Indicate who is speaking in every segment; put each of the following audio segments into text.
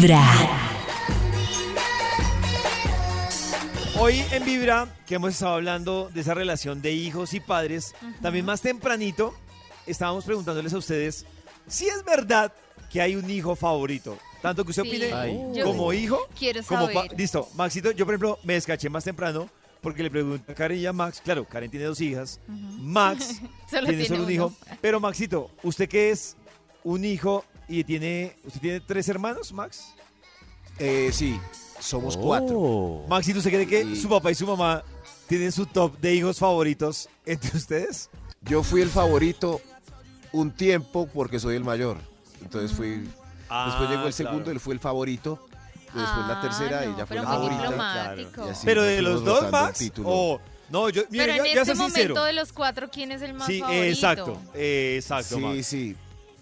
Speaker 1: Vibra.
Speaker 2: Hoy en Vibra, que hemos estado hablando de esa relación de hijos y padres, también más tempranito estábamos preguntándoles a ustedes si es verdad que hay un hijo favorito. Tanto que usted
Speaker 3: Sí.
Speaker 2: opine
Speaker 4: Ay.
Speaker 3: Yo
Speaker 2: como hijo,
Speaker 3: quiero
Speaker 2: como
Speaker 3: saber.
Speaker 2: Listo, Maxito, yo por ejemplo me descaché más temprano porque le pregunté a Karen y a Max. Claro, Karen tiene dos hijas. Max
Speaker 3: Solo
Speaker 2: tiene
Speaker 3: tiene
Speaker 2: solo un
Speaker 3: uno.
Speaker 2: hijo. Pero Maxito, ¿usted qué es un hijo y tiene, usted tiene tres hermanos, Max?
Speaker 4: Eh, sí, somos cuatro.
Speaker 5: Oh.
Speaker 2: Maxito, ¿usted cree que
Speaker 4: Sí.
Speaker 2: su papá y su mamá tienen su top de hijos favoritos entre ustedes?
Speaker 4: Yo fui el favorito un tiempo porque soy el mayor. Entonces fui. después llegó el segundo, él fue el favorito. Después la
Speaker 3: Ah,
Speaker 4: tercera,
Speaker 3: no,
Speaker 4: ella fue
Speaker 3: pero
Speaker 4: la
Speaker 3: muy
Speaker 4: favorita.
Speaker 3: diplomático.
Speaker 4: Y así
Speaker 2: ¿Pero
Speaker 4: nos
Speaker 2: de los dos,
Speaker 4: rotando el
Speaker 2: Max?
Speaker 4: título.
Speaker 2: O, no, yo, mire,
Speaker 3: Pero
Speaker 2: yo,
Speaker 3: en
Speaker 2: yo
Speaker 3: este
Speaker 2: soy sincero.
Speaker 3: momento de los cuatro, ¿quién es el más
Speaker 2: Sí,
Speaker 3: favorito?
Speaker 2: exacto, eh, exacto,
Speaker 4: Sí,
Speaker 2: Max.
Speaker 4: sí.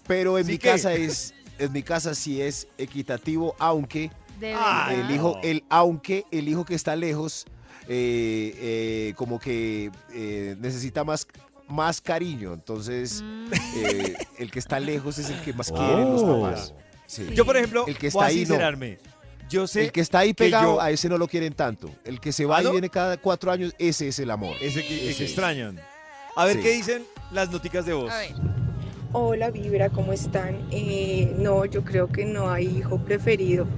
Speaker 4: Pero en
Speaker 2: Sí
Speaker 4: mi
Speaker 2: que-
Speaker 4: casa es. En mi casa sí es equitativo, aunque
Speaker 2: Ah,
Speaker 4: el hijo, el, aunque el hijo que está lejos, eh, eh, como que eh, necesita más, más cariño. Entonces,
Speaker 3: Mm.
Speaker 4: eh, el que está lejos es el que más
Speaker 5: Oh.
Speaker 4: quieren los papás. Sí.
Speaker 2: Yo, por ejemplo,
Speaker 4: El que
Speaker 2: voy
Speaker 4: está ahí, no.
Speaker 2: Yo sé
Speaker 4: El que está ahí pegado,
Speaker 2: yo-
Speaker 4: a ese no lo quieren tanto. El que se va
Speaker 2: ¿Ah, no?
Speaker 4: y viene cada cuatro años, ese es el amor.
Speaker 2: ese que, el
Speaker 4: Ese
Speaker 2: que
Speaker 4: es.
Speaker 2: extrañan. A ver
Speaker 4: Sí.
Speaker 2: qué dicen las noticas de voz.
Speaker 3: A ver.
Speaker 6: Hola Vibra, ¿cómo están? Eh, no, yo creo que no hay hijo preferido.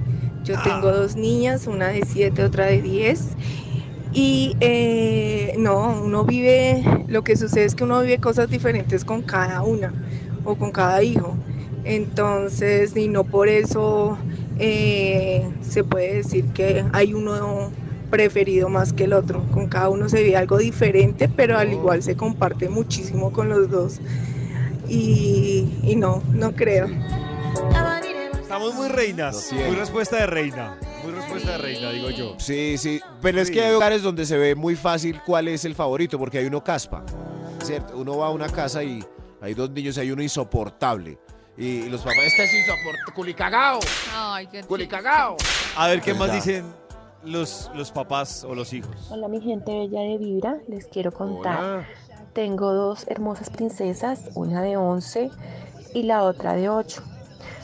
Speaker 6: Yo tengo dos niñas, una de 7, otra de 10. Y eh, no, uno vive, lo que sucede es que uno vive cosas diferentes con cada una o con cada hijo. Entonces, y no por eso eh, se puede decir que hay uno preferido más que el otro. Con cada uno se vive algo diferente, pero al igual se comparte muchísimo con los dos. Y, y no, no creo.
Speaker 2: Estamos muy reinas. Muy respuesta de reina. Muy respuesta de reina, digo yo.
Speaker 4: Sí, sí. Pero es que hay hogares donde se ve muy fácil cuál es el favorito, porque hay uno caspa. ¿Cierto? Uno va a una casa y hay dos niños y hay uno insoportable. Y, y los papás, este es insoportable, culicagao,
Speaker 3: Ay, qué
Speaker 4: culicagao.
Speaker 2: A ver qué más dicen los, los papás o los hijos.
Speaker 7: Hola mi gente bella de Vibra, les quiero contar.
Speaker 4: Hola.
Speaker 7: Tengo dos hermosas princesas, una de 11 y la otra de 8.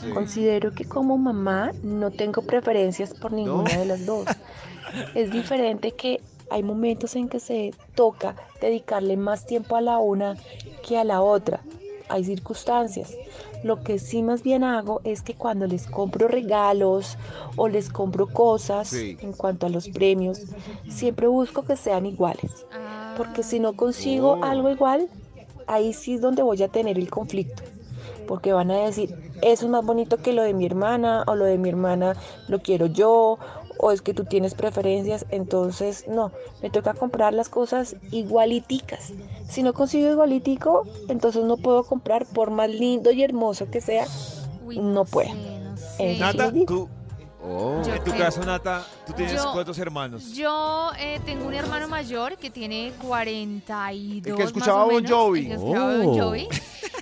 Speaker 4: Sí.
Speaker 7: Considero que como mamá no tengo preferencias por ninguna
Speaker 4: ¿No?
Speaker 7: de las dos. Es diferente que hay momentos en que se toca dedicarle más tiempo a la una que a la otra. Hay circunstancias. Lo que sí más bien hago es que cuando les compro regalos o les compro cosas
Speaker 4: Sí.
Speaker 7: en cuanto a los premios, siempre busco que sean iguales. Porque si no consigo
Speaker 4: Oh.
Speaker 7: algo igual, ahí sí es donde voy a tener el conflicto. Porque van a decir, eso es más bonito que lo de mi hermana, o lo de mi hermana lo quiero yo, o es que tú tienes preferencias. Entonces, no, me toca comprar las cosas igualiticas. Si no consigo igualitico, entonces no puedo comprar, por más lindo y hermoso que sea. no puedo.
Speaker 3: sé, no sé.
Speaker 2: Nata,
Speaker 7: les digo.
Speaker 2: tú,
Speaker 4: Oh.
Speaker 3: Yo
Speaker 2: en tu
Speaker 3: creo-
Speaker 2: caso, Nata, tú tienes
Speaker 3: Yo-
Speaker 2: cuántos hermanos.
Speaker 3: Yo eh, tengo un hermano mayor que tiene 42
Speaker 4: El que escuchaba
Speaker 3: más o
Speaker 4: Bon
Speaker 3: menos,
Speaker 4: Jovi.
Speaker 3: el que escuchaba Bon
Speaker 5: Oh.
Speaker 3: Jovi.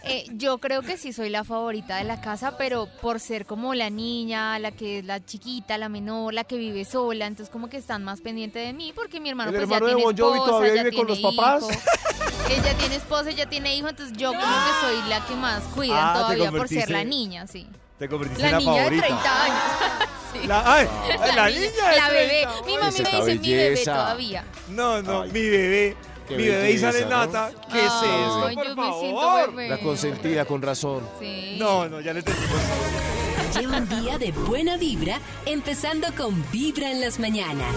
Speaker 3: Eh, yo creo que sí soy la favorita de la casa, pero por ser como la niña, la que es la chiquita, la menor, la que vive sola, entonces como que están más pendientes de mí porque mi hermano
Speaker 4: ¿El
Speaker 3: pues
Speaker 4: hermano
Speaker 3: ya
Speaker 4: de
Speaker 3: tiene
Speaker 4: Bon Jovi
Speaker 3: esposa,
Speaker 4: todavía
Speaker 3: ya
Speaker 4: vive con
Speaker 3: tiene
Speaker 4: los papás?
Speaker 3: hijo. Ella tiene esposa, ella tiene hijo, entonces yo como que soy la que más cuidan
Speaker 2: Ah, te
Speaker 3: todavía por ser
Speaker 2: convertiste-
Speaker 3: la niña, sí.
Speaker 2: Te convertiste
Speaker 3: La
Speaker 2: en la
Speaker 3: niña de
Speaker 2: favorita.
Speaker 3: 30 años. Sí.
Speaker 2: La, ay, la, niña de
Speaker 3: La bebé.
Speaker 2: 30,
Speaker 3: Mi mami me dice mi bebé
Speaker 4: belleza.
Speaker 3: todavía.
Speaker 2: No, no,
Speaker 4: Ay,
Speaker 2: mi bebé.
Speaker 4: qué
Speaker 2: Mi bebé y sale
Speaker 4: belleza, ¿no?
Speaker 2: Nata. ¿Qué es
Speaker 3: Ay,
Speaker 2: eso?
Speaker 3: yo
Speaker 2: Por
Speaker 3: me siento
Speaker 2: favor.
Speaker 3: bebé.
Speaker 4: La consentida, con razón.
Speaker 3: Sí.
Speaker 2: No, no, ya le entendí.
Speaker 1: Lleva un día de buena vibra, empezando con Vibra en las mañanas.